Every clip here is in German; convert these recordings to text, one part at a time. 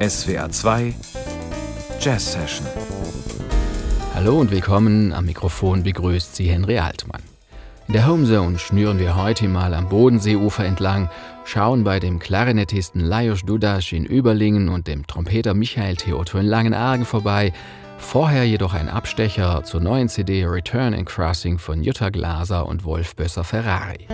SWR 2 Jazz Session. Hallo und willkommen. Am Mikrofon begrüßt Sie Henry Altmann. In der Homezone schnüren wir heute mal am Bodenseeufer entlang, schauen bei dem Klarinettisten Lajos Dudas in Überlingen und dem Trompeter Michael Theoto in Langenargen vorbei, vorher jedoch ein Abstecher zur neuen CD Return and Crossing von Jutta Glaser und Wolf Bösser Ferrari.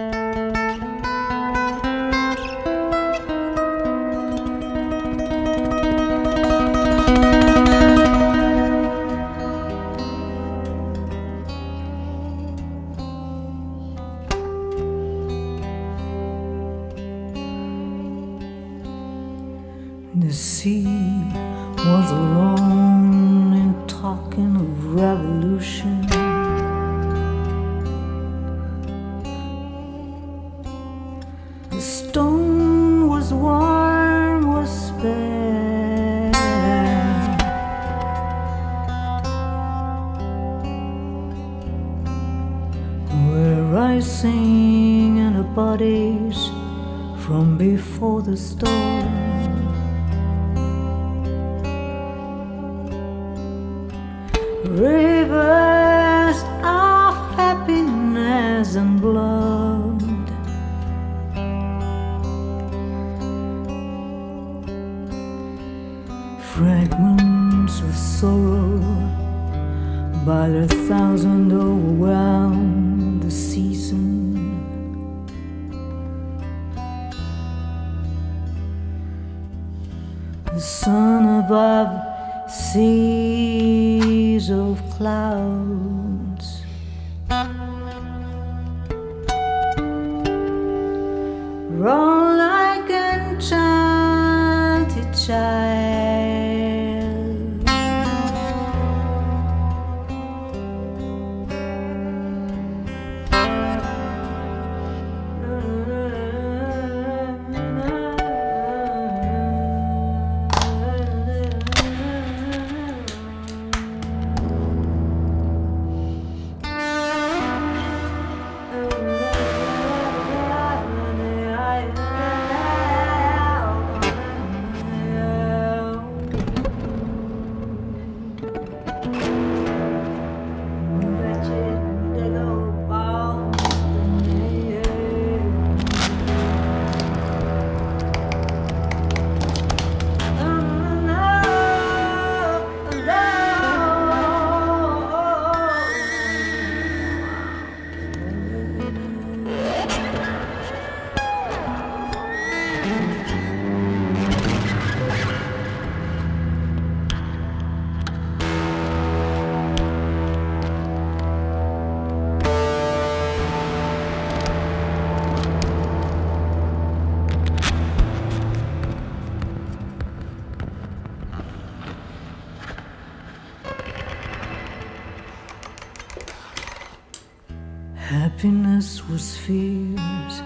Happiness was fierce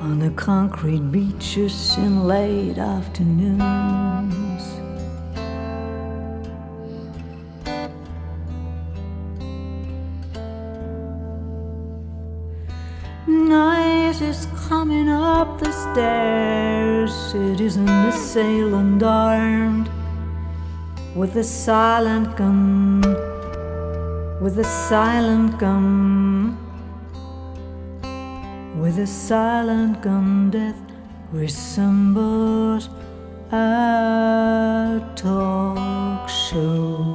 on the concrete beaches in late afternoons. Night is coming up the stairs. It isn't assailant armed with a silent gun, with a silent gun, with a silent gun, death resembles a talk show.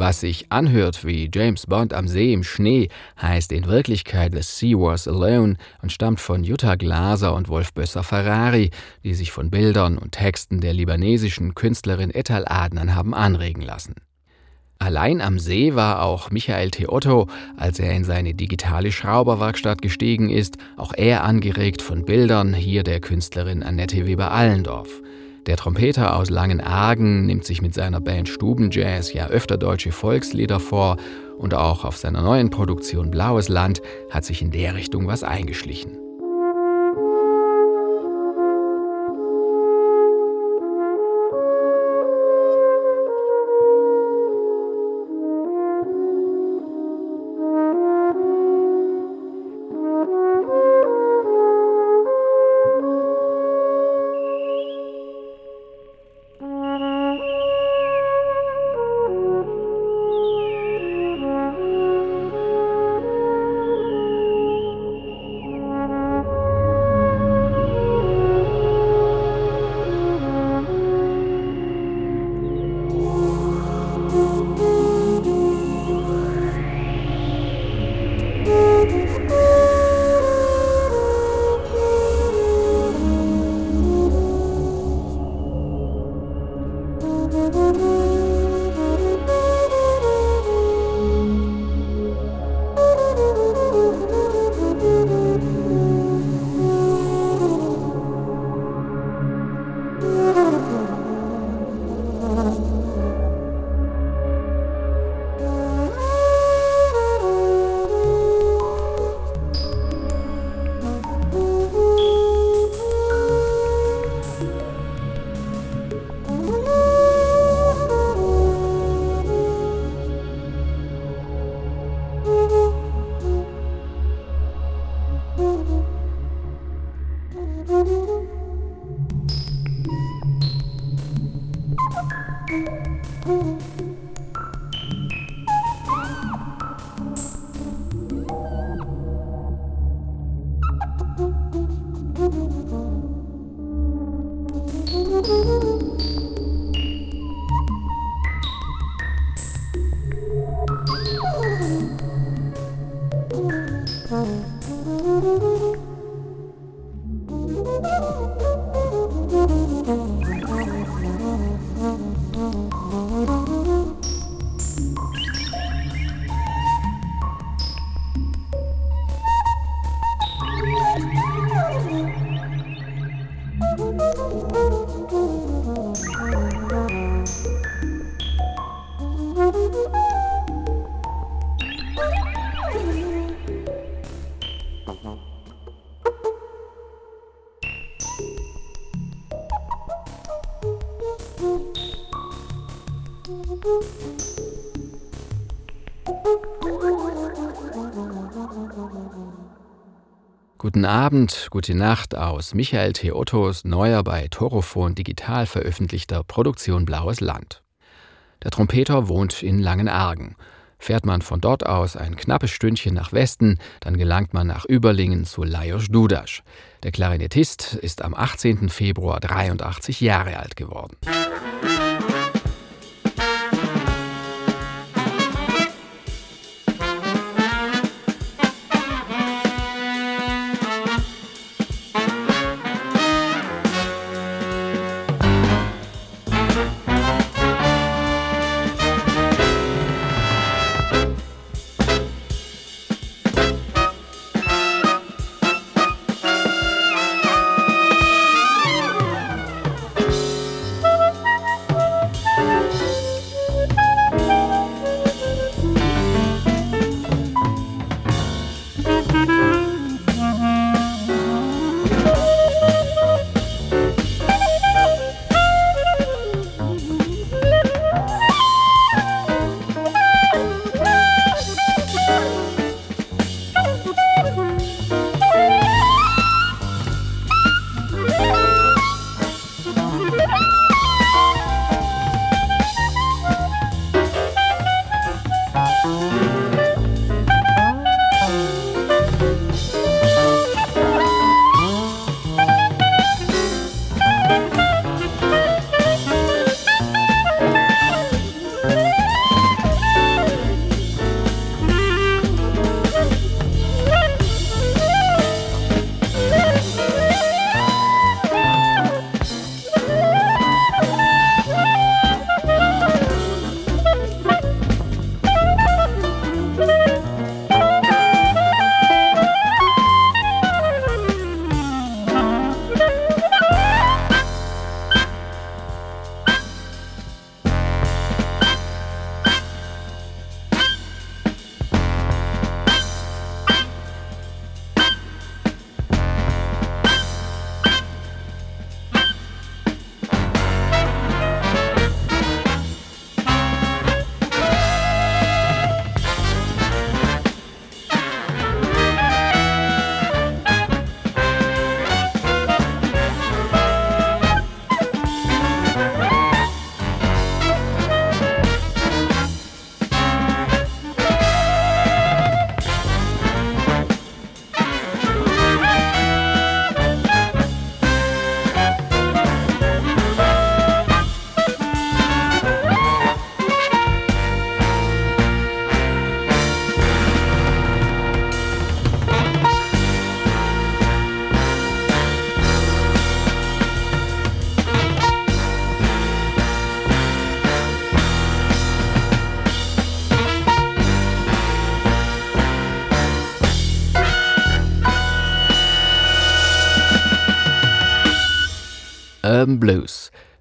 Was sich anhört wie James Bond am See im Schnee, heißt in Wirklichkeit The Sea Was Alone und stammt von Jutta Glaser und Wolf Bösser Ferrari, die sich von Bildern und Texten der libanesischen Künstlerin Etal Adnan haben anregen lassen. Allein am See war auch Michael Theotto, als er in seine digitale Schrauberwerkstatt gestiegen ist, auch er angeregt von Bildern hier der Künstlerin Annette Weber-Allendorf. Der Trompeter aus Langenargen nimmt sich mit seiner Band Stubenjazz ja öfter deutsche Volkslieder vor und auch auf seiner neuen Produktion Blaues Land hat sich in der Richtung was eingeschlichen. Guten Abend, gute Nacht aus Michael T. Ottos neuer bei Torophon digital veröffentlichter Produktion Blaues Land. Der Trompeter wohnt in Langenargen. Fährt man von dort aus ein knappes Stündchen nach Westen, dann gelangt man nach Überlingen zu Lajos Dudas. Der Klarinettist ist am 18. Februar 83 Jahre alt geworden. Urban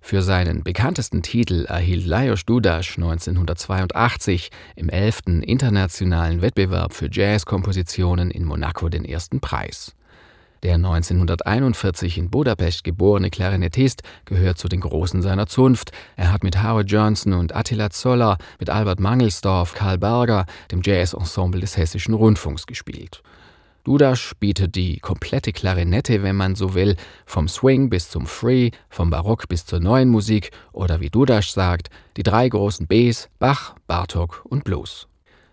Für seinen bekanntesten Titel erhielt Lajos Dudas 1982 im 11. Internationalen Wettbewerb für Jazzkompositionen in Monaco den ersten Preis. Der 1941 in Budapest geborene Klarinettist gehört zu den Großen seiner Zunft. Er hat mit Howard Johnson und Attila Zoller, mit Albert Mangelsdorf, Karl Berger, dem Jazzensemble des Hessischen Rundfunks gespielt. Dudas bietet die komplette Klarinette, wenn man so will, vom Swing bis zum Free, vom Barock bis zur neuen Musik oder wie Dudas sagt, die drei großen Bs Bach, Bartok und Blues.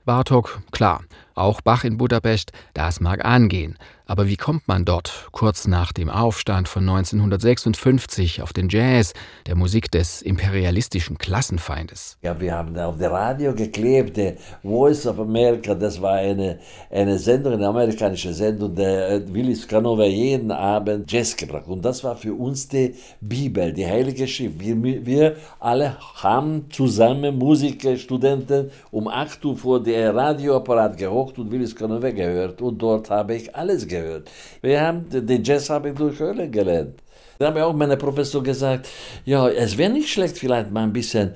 Bartok, klar, auch Bach in Budapest, das mag angehen. Aber wie kommt man dort, kurz nach dem Aufstand von 1956, auf den Jazz, der Musik des imperialistischen Klassenfeindes? Ja, wir haben auf der Radio geklebt, Voice of America, das war eine, eine Sendung, eine amerikanische Sendung, der äh, Willis Canova jeden Abend Jazz gebracht. Und das war für uns die Bibel, die Heilige Schrift. Wir, wir alle haben zusammen Musikstudenten um 8 Uhr vor der Radioapparat gehocht und Willis Canova gehört. Und dort habe ich alles gehört gehört. Wir haben den Jazz habe ich durch Höhle gelernt. Da haben auch meine Professor gesagt, ja, es wäre nicht schlecht, vielleicht mal ein bisschen,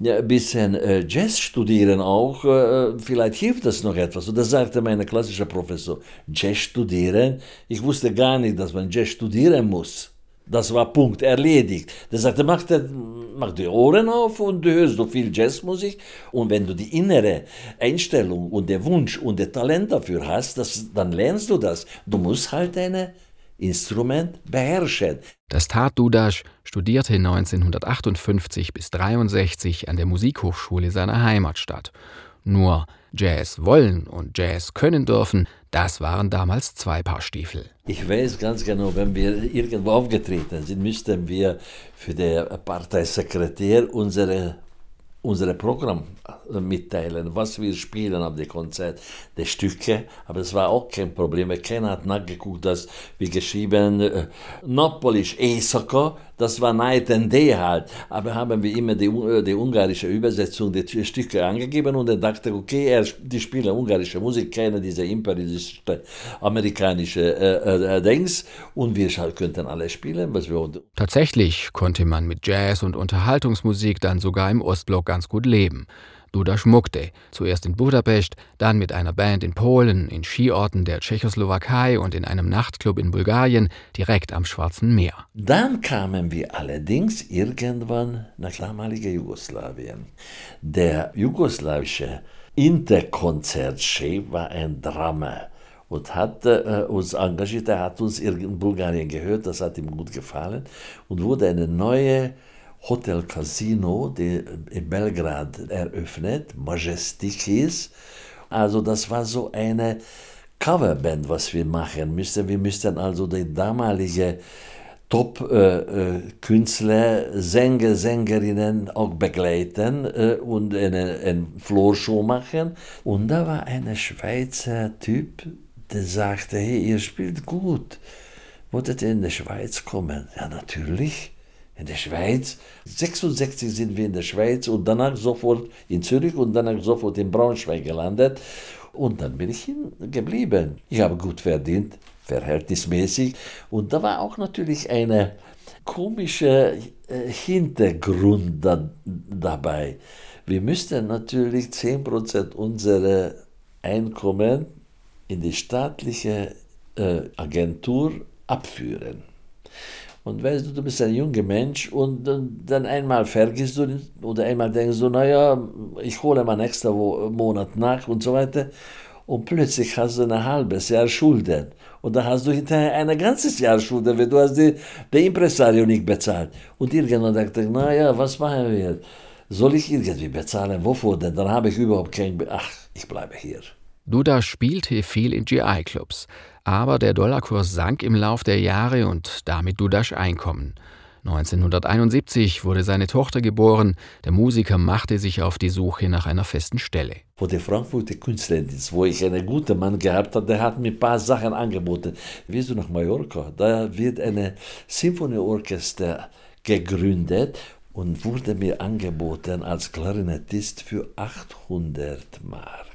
ja, ein bisschen äh, Jazz studieren auch, äh, vielleicht hilft das noch etwas. Und da sagte mein klassischer Professor, Jazz studieren? Ich wusste gar nicht, dass man Jazz studieren muss. Das war Punkt, erledigt. Der sagte, mach, der, mach die Ohren auf und du hörst so viel Jazzmusik. Und wenn du die innere Einstellung und den Wunsch und das Talent dafür hast, das, dann lernst du das. Du musst halt dein Instrument beherrschen. Das tat Dudas, studierte 1958 bis 63 an der Musikhochschule seiner Heimatstadt. Nur Jazz wollen und Jazz können dürfen, das waren damals zwei Paar Stiefel. Ich weiß ganz genau, wenn wir irgendwo aufgetreten sind, müssten wir für den Parteisekretär unsere unsere Programm äh, mitteilen, was wir spielen auf dem Konzert, die Stücke, aber es war auch kein Problem, keiner hat nachgeguckt, dass wir geschrieben, äh, Napolisch Esaka, das war Night and Day halt, aber haben wir immer die, äh, die ungarische Übersetzung der Stücke angegeben und er dachte, okay, er, die spielen ungarische Musik, kennen diese imperialistische amerikanische äh, äh, Dings und wir könnten alle spielen, was wir Tatsächlich konnte man mit Jazz und Unterhaltungsmusik dann sogar im Ostblock ganz gut leben. Duda schmuckte, zuerst in Budapest, dann mit einer Band in Polen, in Skiorten der Tschechoslowakei und in einem Nachtclub in Bulgarien direkt am Schwarzen Meer. Dann kamen wir allerdings irgendwann nach damaligen Jugoslawien. Der jugoslawische Interkonzertchef war ein Drama und hat äh, uns engagiert. Er hat uns in Bulgarien gehört, das hat ihm gut gefallen und wurde eine neue Hotel Casino die in Belgrad eröffnet, Majestic hieß. Also das war so eine Coverband, was wir machen müssten. Wir müssten also die damalige Top-Künstler, äh, Sänger, Sängerinnen auch begleiten äh, und eine, eine Floorshow machen. Und da war ein Schweizer Typ, der sagte, hey, ihr spielt gut. Wolltet ihr in die Schweiz kommen? Ja, natürlich in der Schweiz. 66 sind wir in der Schweiz und danach sofort in Zürich und danach sofort in Braunschweig gelandet. Und dann bin ich geblieben. Ich habe gut verdient, verhältnismäßig. Und da war auch natürlich eine komische äh, Hintergrund da, dabei. Wir müssten natürlich 10% unserer Einkommen in die staatliche äh, Agentur abführen. Und weißt du, du bist ein junger Mensch und dann einmal vergisst du oder einmal denkst du, naja, ich hole mal nächsten Monat nach und so weiter. Und plötzlich hast du ein halbes Jahr Schulden. Und dann hast du hinterher ein ganzes Jahr Schulden, weil du hast die, die Impresario nicht bezahlt. Und irgendwann dachte ich, naja, was machen wir jetzt? Soll ich irgendwie bezahlen? Wovor denn? Dann habe ich überhaupt kein... Be Ach, ich bleibe hier. Duda spielte viel in GI-Clubs, aber der Dollarkurs sank im Lauf der Jahre und damit Dudas Einkommen. 1971 wurde seine Tochter geboren. Der Musiker machte sich auf die Suche nach einer festen Stelle. Vor der Frankfurter Künstlerdienst, wo ich einen guten Mann gehabt habe, der hat mir ein paar Sachen angeboten. Wirst du nach Mallorca? Da wird eine Symphonieorchester gegründet und wurde mir angeboten als Klarinettist für 800 Mark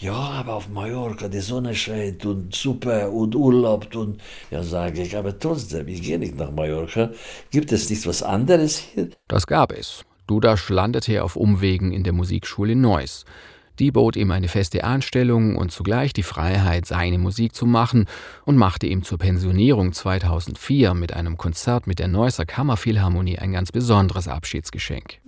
ja, aber auf Mallorca, die Sonne scheint und super und Urlaub und ja, sage ich, aber trotzdem, ich gehe nicht nach Mallorca. Gibt es nicht was anderes hier? Das gab es. Dudas landete auf Umwegen in der Musikschule Neuss. Die bot ihm eine feste Anstellung und zugleich die Freiheit, seine Musik zu machen und machte ihm zur Pensionierung 2004 mit einem Konzert mit der Neusser Kammerphilharmonie ein ganz besonderes Abschiedsgeschenk.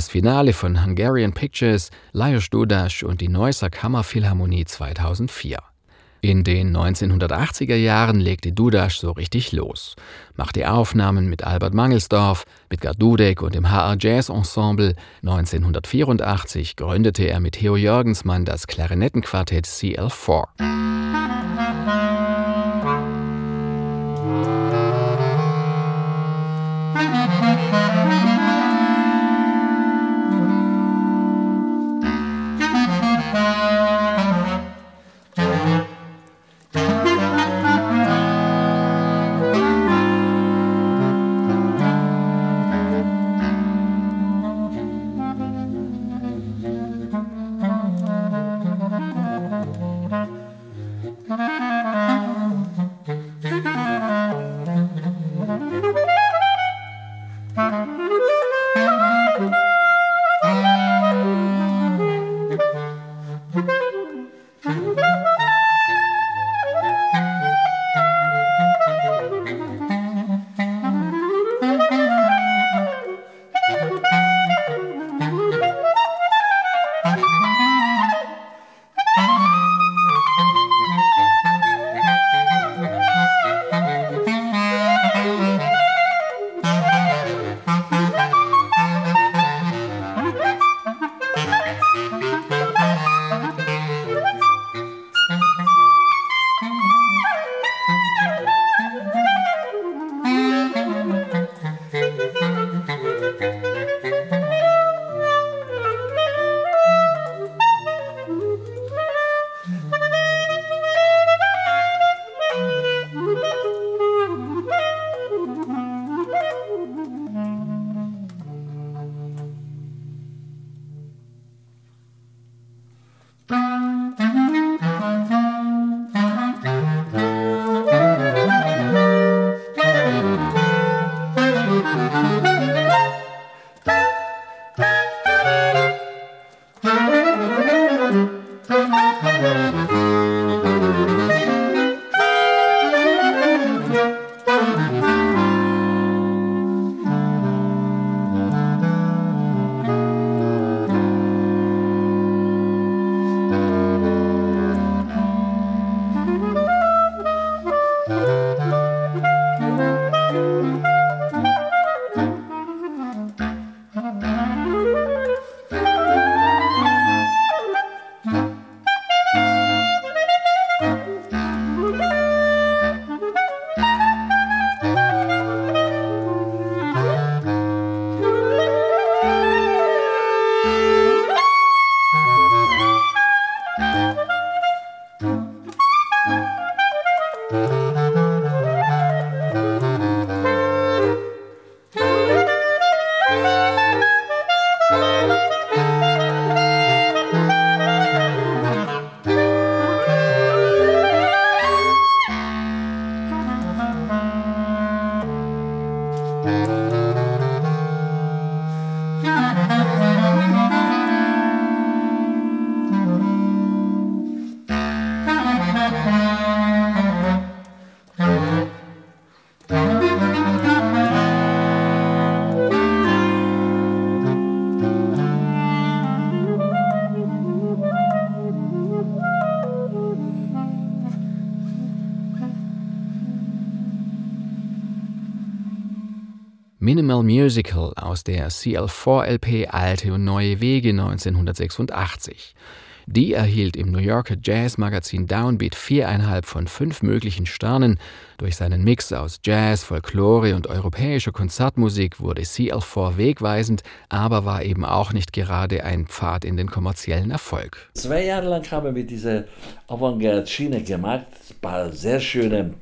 Das Finale von Hungarian Pictures, Lajos Dudas und die Neusser Kammerphilharmonie 2004. In den 1980er Jahren legte Dudas so richtig los, machte Aufnahmen mit Albert Mangelsdorf, mit Dudek und dem HR Jazz Ensemble. 1984 gründete er mit Theo Jörgensmann das Klarinettenquartett CL4. Minimal Musical aus der CL4-LP Alte und Neue Wege 1986. Die erhielt im New Yorker Jazzmagazin Downbeat viereinhalb von fünf möglichen Sternen. Durch seinen Mix aus Jazz, Folklore und europäischer Konzertmusik wurde CL4 wegweisend, aber war eben auch nicht gerade ein Pfad in den kommerziellen Erfolg. Zwei Jahre lang haben wir diese Avantgarde-Schiene gemacht, ein paar sehr schöne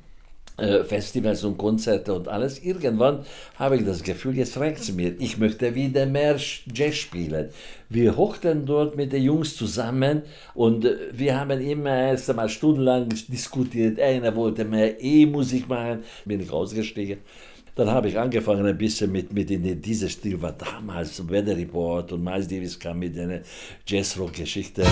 Festivals und Konzerte und alles. Irgendwann habe ich das Gefühl, jetzt reicht es mir. Ich möchte wieder mehr Jazz spielen. Wir hochten dort mit den Jungs zusammen und äh, wir haben immer erst einmal stundenlang diskutiert. Einer wollte mehr E-Musik machen, bin ich rausgestiegen. Dann habe ich angefangen ein bisschen mit, mit in diesem Stil, war damals Weather Report und Miles Davis kam mit einer Jazzrock-Geschichte.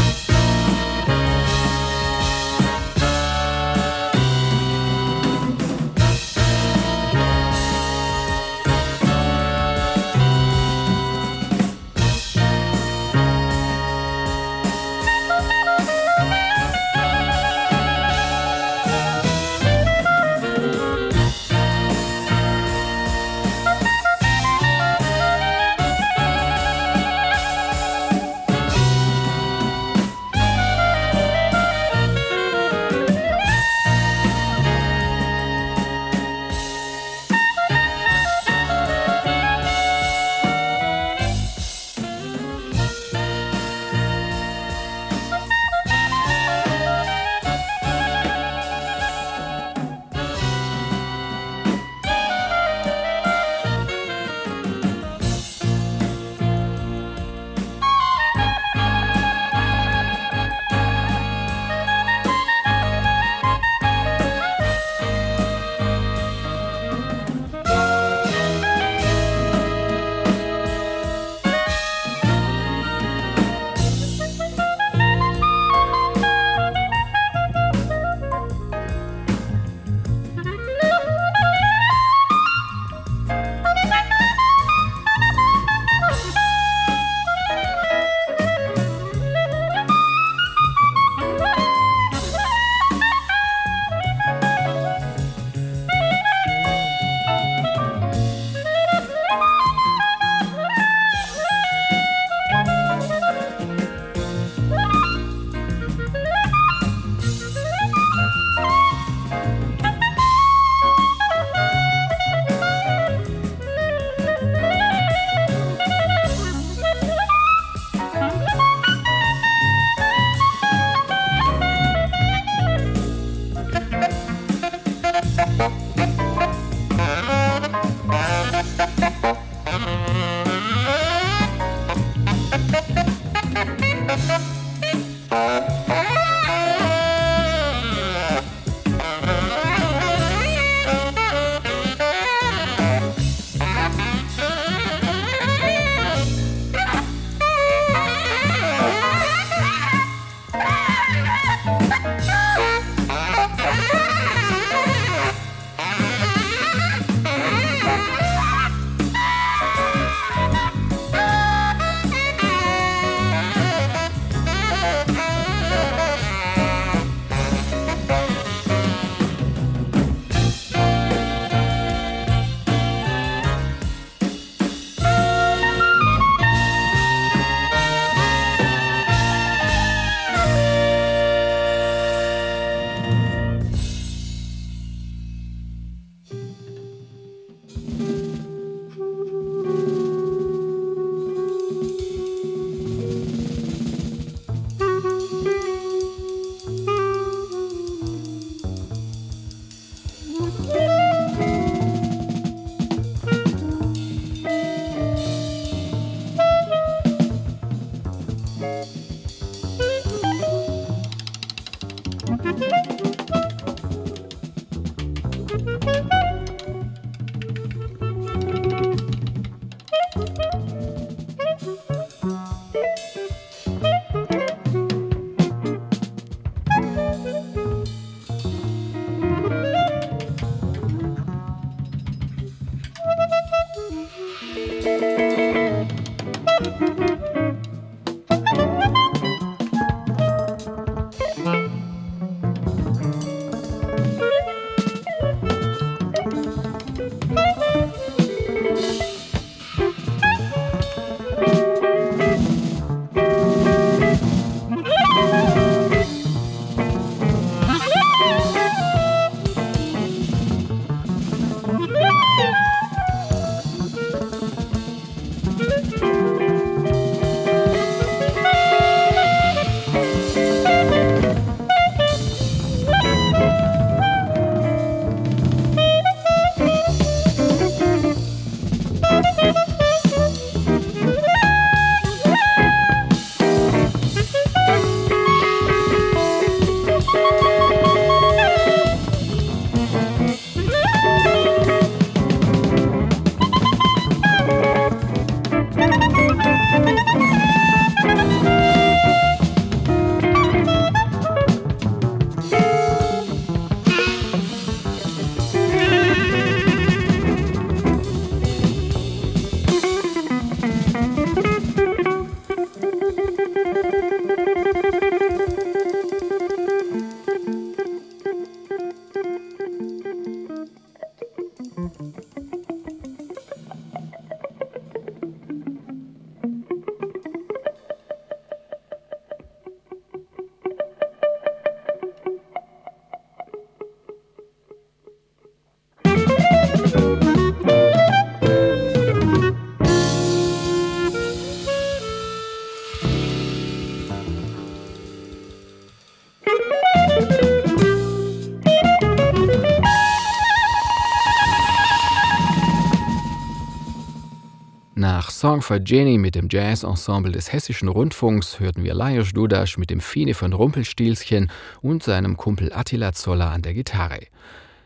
Song for Jenny mit dem Jazz-Ensemble des Hessischen Rundfunks hörten wir Lajos Dudas mit dem Fine von Rumpelstilzchen und seinem Kumpel Attila Zoller an der Gitarre.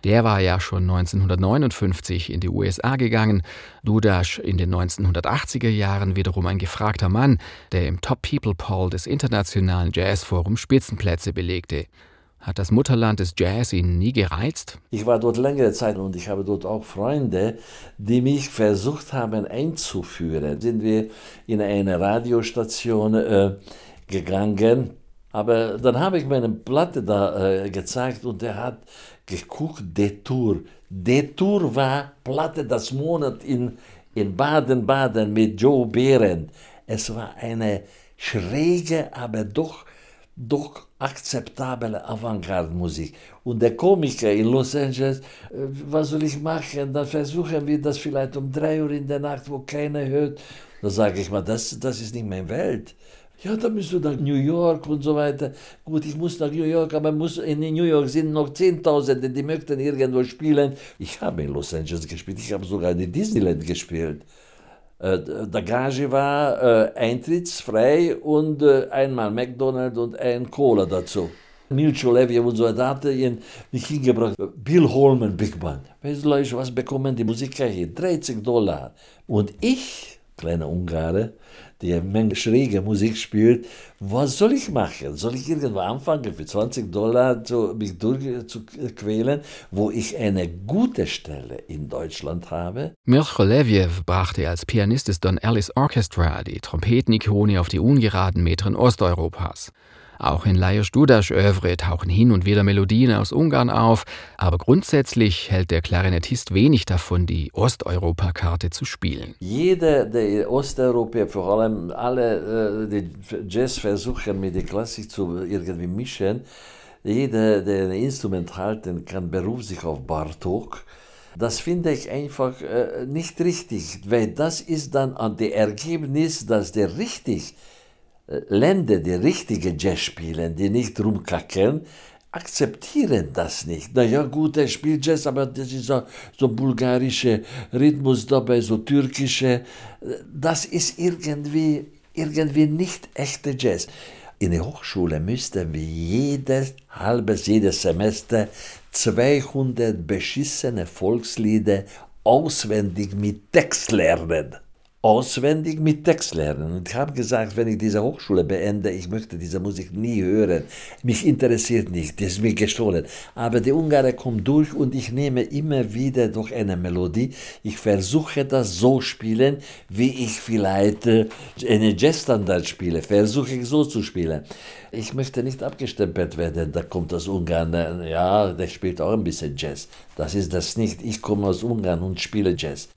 Der war ja schon 1959 in die USA gegangen, Dudas in den 1980er Jahren wiederum ein gefragter Mann, der im Top People Poll des Internationalen Jazzforums Spitzenplätze belegte. Hat das Mutterland des Jazz ihn nie gereizt? Ich war dort längere Zeit und ich habe dort auch Freunde, die mich versucht haben einzuführen. Sind wir in eine Radiostation äh, gegangen, aber dann habe ich meine Platte da äh, gezeigt und er hat geguckt, Detour. Detour war Platte das Monat in, in Baden-Baden mit Joe Behrendt. Es war eine schräge, aber doch doch akzeptable Avantgarde-Musik. Und der Komiker in Los Angeles, äh, was soll ich machen? Dann versuchen wir das vielleicht um drei Uhr in der Nacht, wo keiner hört. Da sage ich mal, das, das ist nicht meine Welt. Ja, dann musst du nach New York und so weiter. Gut, ich muss nach New York, aber muss, in New York sind noch Zehntausende, die möchten irgendwo spielen. Ich habe in Los Angeles gespielt, ich habe sogar in Disneyland gespielt. Äh, der Gage war äh, eintrittsfrei und äh, einmal McDonald's und ein Cola dazu. Milcho Levy und so, da hat mich hingebracht. Bill Holman Big Band. Weißt du, was bekommen die Musiker hier? 30 Dollar. Und ich, kleiner Ungare, der eine Menge schräge Musik spielt, was soll ich machen? Soll ich irgendwo anfangen, für 20 Dollar zu, mich durchzuquälen, wo ich eine gute Stelle in Deutschland habe? Mirko Leviev brachte als Pianist des Don Ellis Orchestra die Trompetenikone auf die ungeraden Metren Osteuropas. Auch in Lajos Dudas Övre tauchen hin und wieder Melodien aus Ungarn auf, aber grundsätzlich hält der Klarinettist wenig davon, die Osteuropa-Karte zu spielen. Jeder der Osteuropäer, vor allem alle, äh, die Jazz versuchen mit der Klassik zu irgendwie mischen, jeder, der ein Instrument halten kann, beruft sich auf Bartok. Das finde ich einfach äh, nicht richtig, weil das ist dann an der Ergebnis, dass der richtig Länder, die richtige Jazz spielen, die nicht rumkacken, akzeptieren das nicht. Naja, gut, er spielt Jazz, aber das ist so, so bulgarische Rhythmus dabei, so türkische. Das ist irgendwie, irgendwie nicht echte Jazz. In der Hochschule müssten wir jedes halbes, jedes Semester 200 beschissene Volkslieder auswendig mit Text lernen auswendig mit Text lernen. Und ich habe gesagt, wenn ich diese Hochschule beende, ich möchte diese Musik nie hören. Mich interessiert nicht, das ist mir gestohlen. Aber die Ungarn kommt durch und ich nehme immer wieder durch eine Melodie. Ich versuche das so spielen, wie ich vielleicht äh, eine Jazzstandard spiele. Versuche ich so zu spielen. Ich möchte nicht abgestempelt werden, da kommt aus Ungarn, ja, der spielt auch ein bisschen Jazz. Das ist das nicht. Ich komme aus Ungarn und spiele Jazz.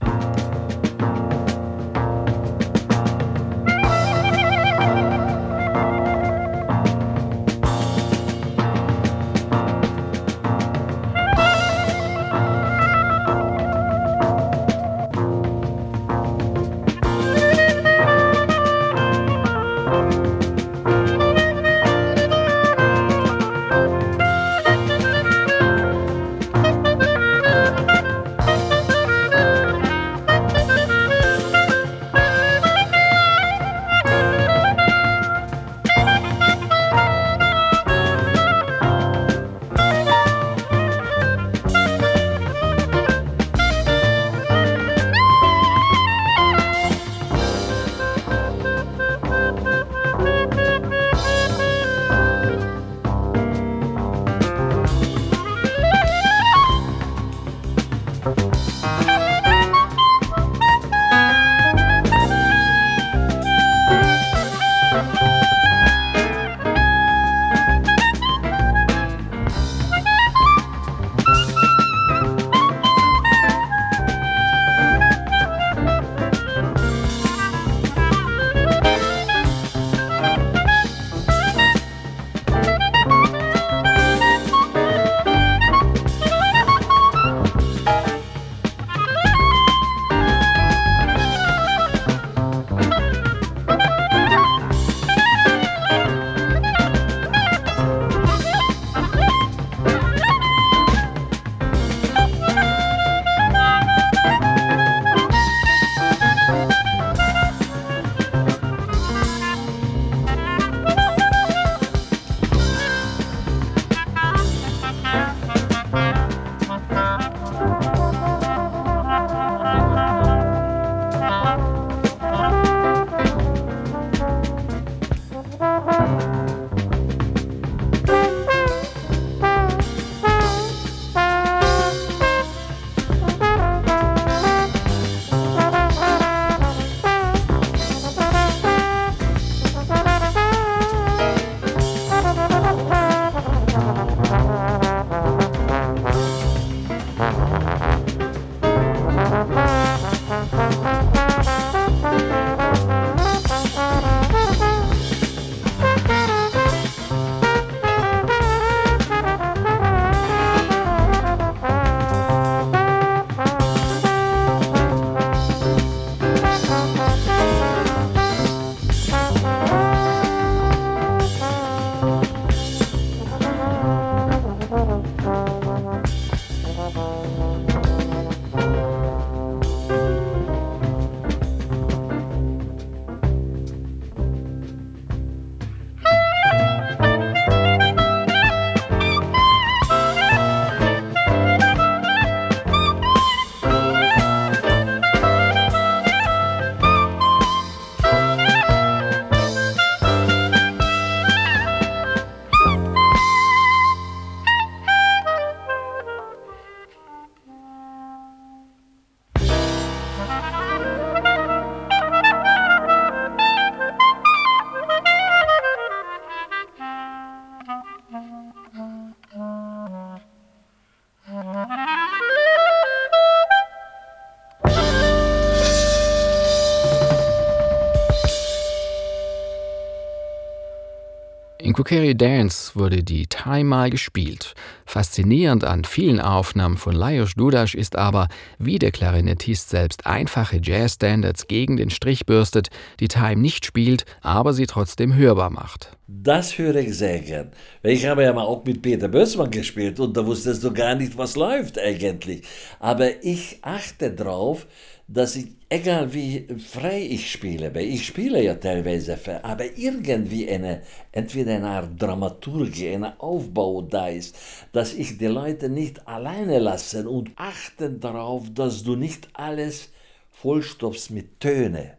In Kukeri Dance wurde die Time mal gespielt. Faszinierend an vielen Aufnahmen von Lajos Dudas ist aber, wie der Klarinettist selbst einfache Jazzstandards gegen den Strich bürstet, die Time nicht spielt, aber sie trotzdem hörbar macht. Das höre ich sehr gern. Ich habe ja mal auch mit Peter Bössmann gespielt und da wusstest du gar nicht, was läuft eigentlich. Aber ich achte drauf, dass ich, egal wie frei ich spiele, weil ich spiele ja teilweise aber irgendwie eine, entweder eine Art Dramaturgie, ein Aufbau da ist, dass ich die Leute nicht alleine lasse und achten darauf, dass du nicht alles vollstopfst mit Töne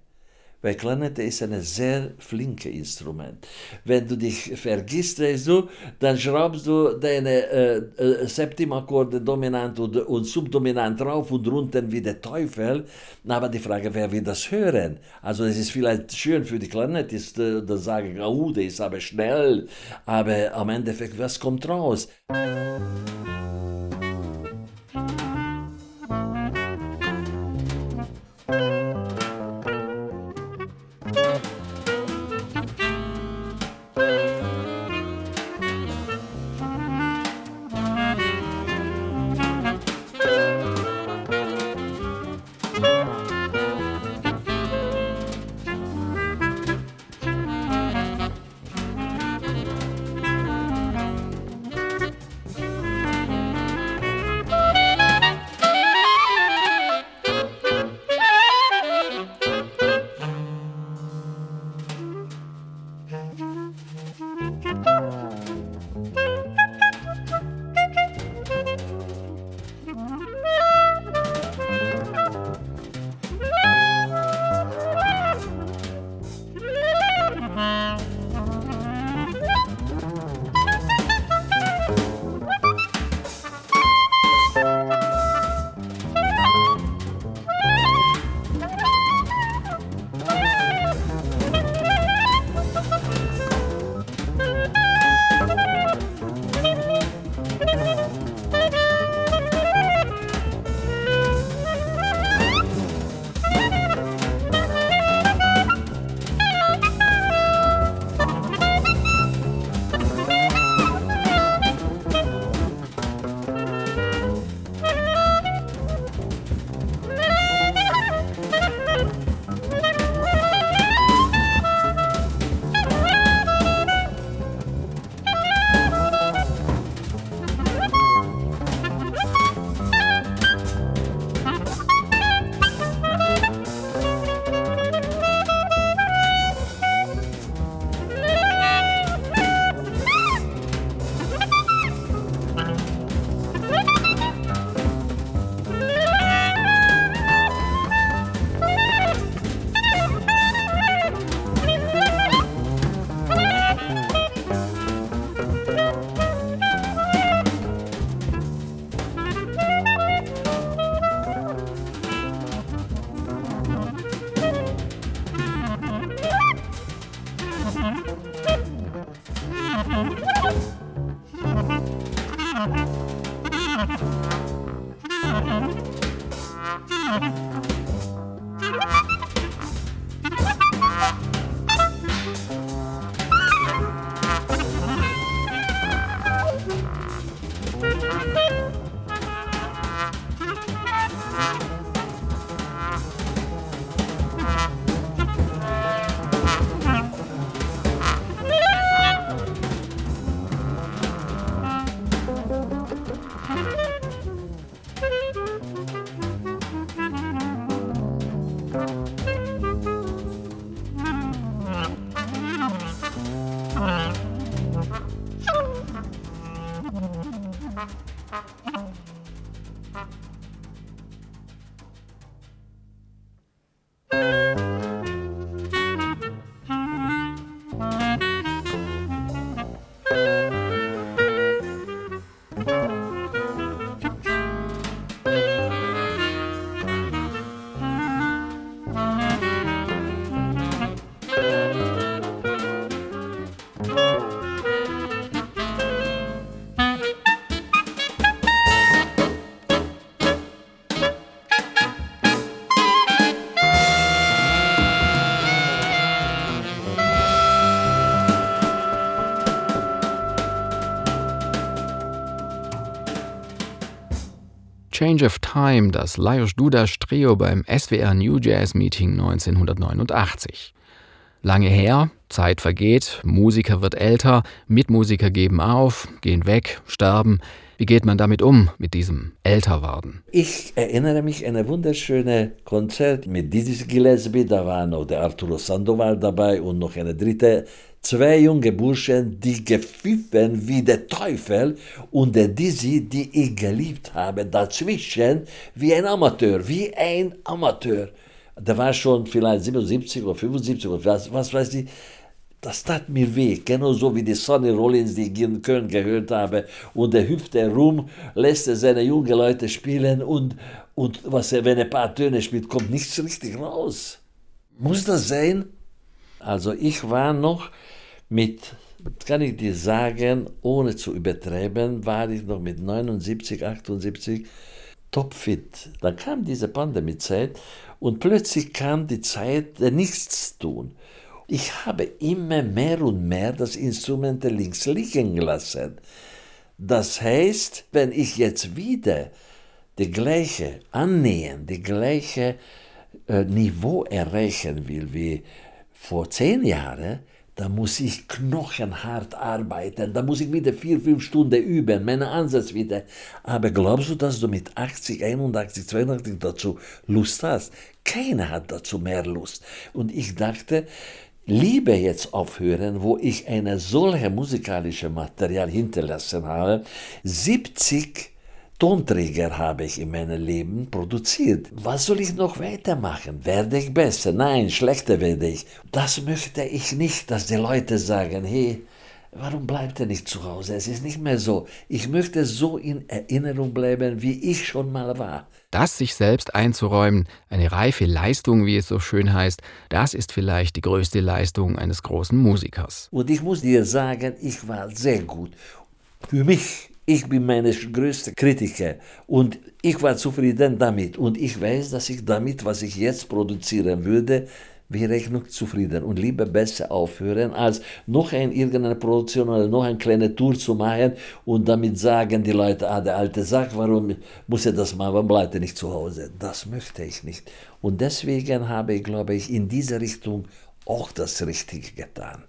weil Klarinette ist ein sehr flinke Instrument. Wenn du dich vergisst, weißt du, dann schraubst du deine äh, äh, Septimakkorde dominant und, und subdominant rauf und runter wie der Teufel. Aber die Frage, wer will das hören? Also es ist vielleicht schön für die Klarinettisten, da sagen, oh, der ist aber schnell, aber am Endeffekt, was kommt raus? Change of Time, das Lajos Dudas Trio beim SWR New Jazz Meeting 1989. Lange her, Zeit vergeht, Musiker wird älter, Mitmusiker geben auf, gehen weg, sterben. Wie geht man damit um, mit diesem Älterwerden? Ich erinnere mich an ein wunderschönes Konzert mit Dizzy Gillespie, da war noch der Arturo Sandoval dabei und noch eine dritte zwei junge Burschen, die gepfiffen wie der Teufel und der Dizzy, die ich geliebt habe, dazwischen wie ein Amateur, wie ein Amateur. Der war schon vielleicht 77 oder 75 oder was, was weiß ich. Das tat mir weh, genauso wie die Sonny Rollins, die ich in Köln gehört habe. Und er hüpft herum, lässt seine jungen Leute spielen und, und was er, wenn er ein paar Töne spielt, kommt nichts richtig raus. Muss das sein? Also ich war noch mit, kann ich dir sagen, ohne zu übertreiben, war ich noch mit 79, 78 topfit. Dann kam diese Pandemiezeit und plötzlich kam die Zeit der Nichtstun. Ich habe immer mehr und mehr das Instrument links liegen gelassen. Das heißt, wenn ich jetzt wieder die gleiche annähern, die gleiche äh, Niveau erreichen will wie vor zehn Jahren, da muss ich knochenhart arbeiten, da muss ich wieder vier, fünf Stunden üben, meine Ansatz wieder. Aber glaubst du, dass du mit 80, 81, 82 dazu Lust hast? Keiner hat dazu mehr Lust. Und ich dachte, lieber jetzt aufhören, wo ich eine solche musikalische Material hinterlassen habe, 70 Tonträger habe ich in meinem Leben produziert. Was soll ich noch weitermachen? Werde ich besser? Nein, schlechter werde ich. Das möchte ich nicht, dass die Leute sagen, hey, warum bleibt er nicht zu Hause? Es ist nicht mehr so. Ich möchte so in Erinnerung bleiben, wie ich schon mal war. Das sich selbst einzuräumen, eine reife Leistung, wie es so schön heißt, das ist vielleicht die größte Leistung eines großen Musikers. Und ich muss dir sagen, ich war sehr gut. Für mich ich bin meine größte Kritiker und ich war zufrieden damit und ich weiß, dass ich damit, was ich jetzt produzieren würde, wäre ich noch zufrieden und lieber besser aufhören, als noch ein, irgendeine Produktion oder noch eine kleine Tour zu machen und damit sagen die Leute, ah, der alte sagt, warum muss er das machen, warum bleibt er nicht zu Hause? Das möchte ich nicht. Und deswegen habe ich, glaube ich, in dieser Richtung auch das Richtige getan.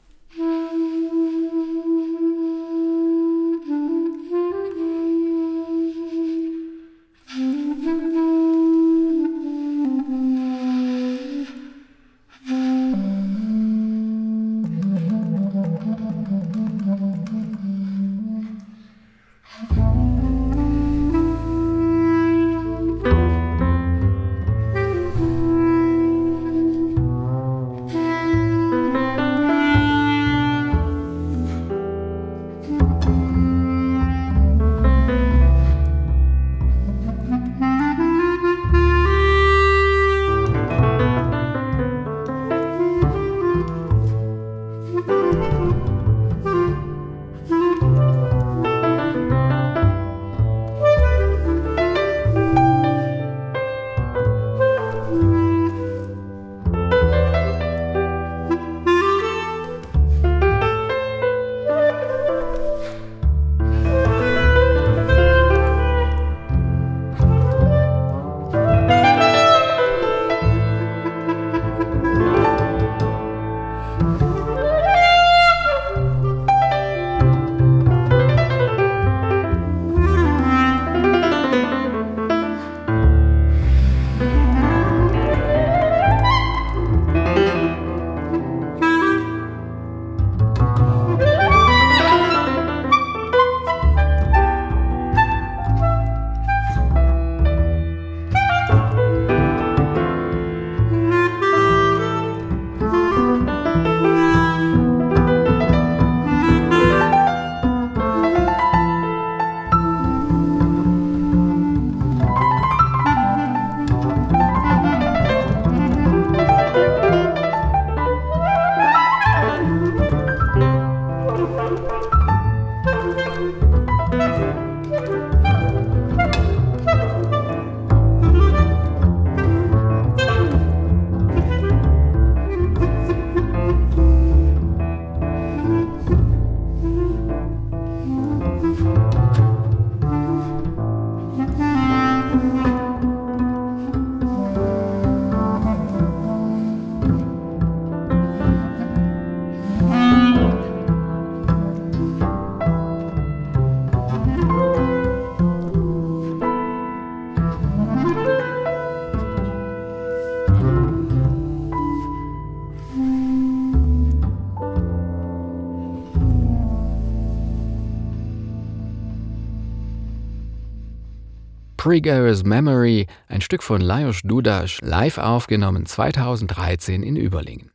Pregoer's Memory, ein Stück von Lajos Dudas, live aufgenommen 2013 in Überlingen.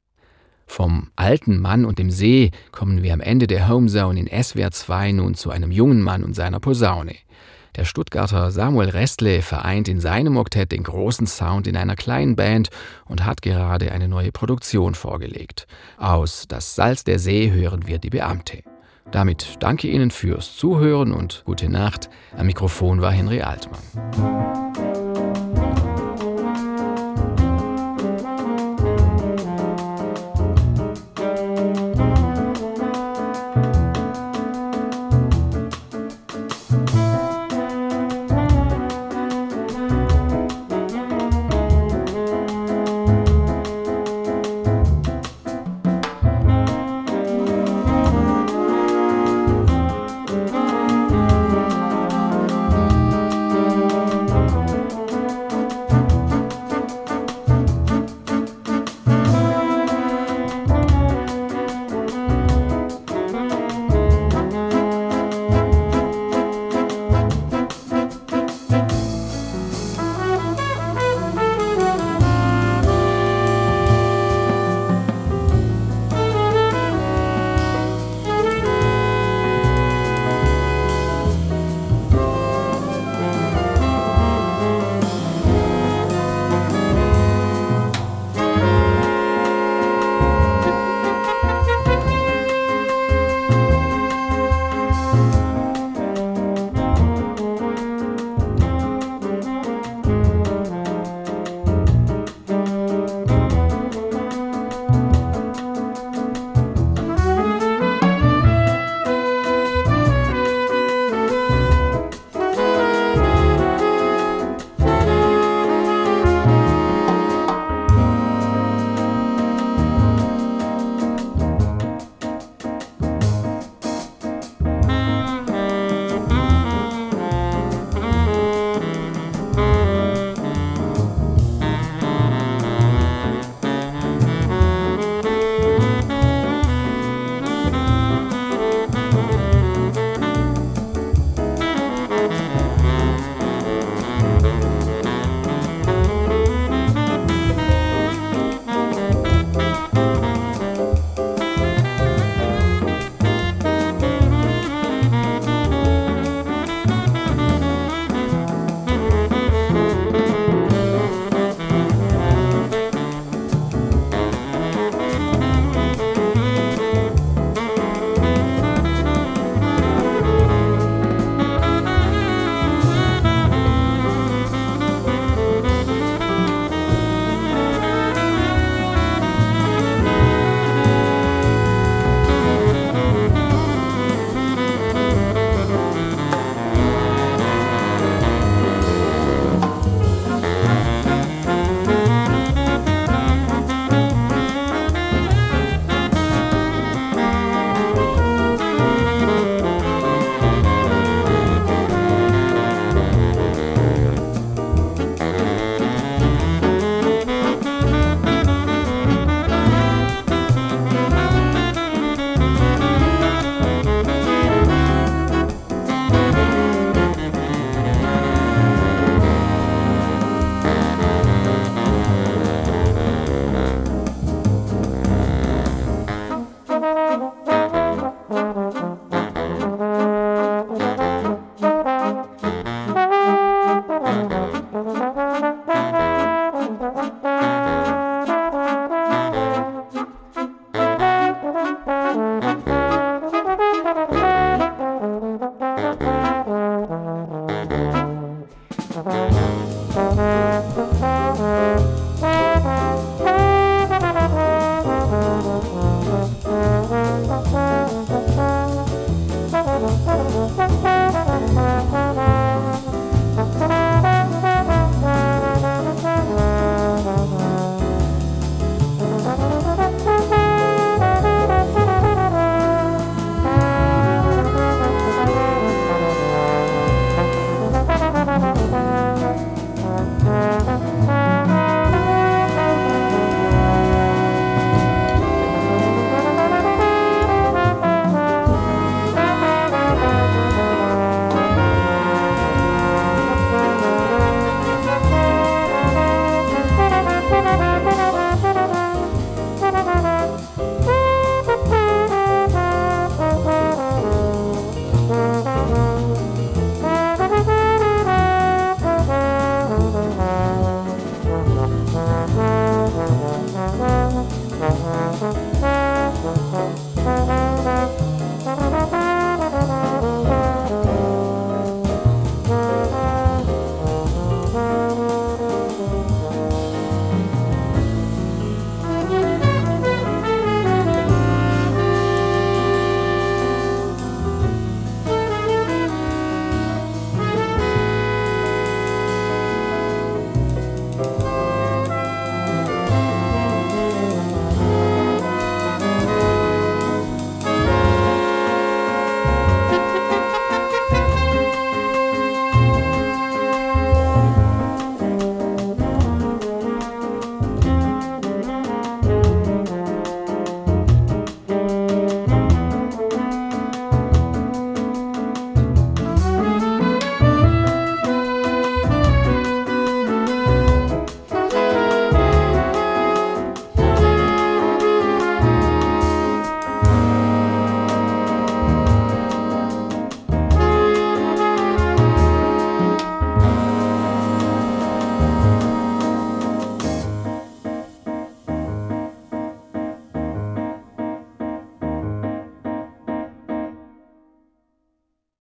Vom alten Mann und dem See kommen wir am Ende der Homezone in SWR 2 nun zu einem jungen Mann und seiner Posaune. Der Stuttgarter Samuel Restle vereint in seinem Oktett den großen Sound in einer kleinen Band und hat gerade eine neue Produktion vorgelegt. Aus Das Salz der See hören wir die Beamte. Damit danke Ihnen fürs Zuhören und gute Nacht. Am Mikrofon war Henry Altmann.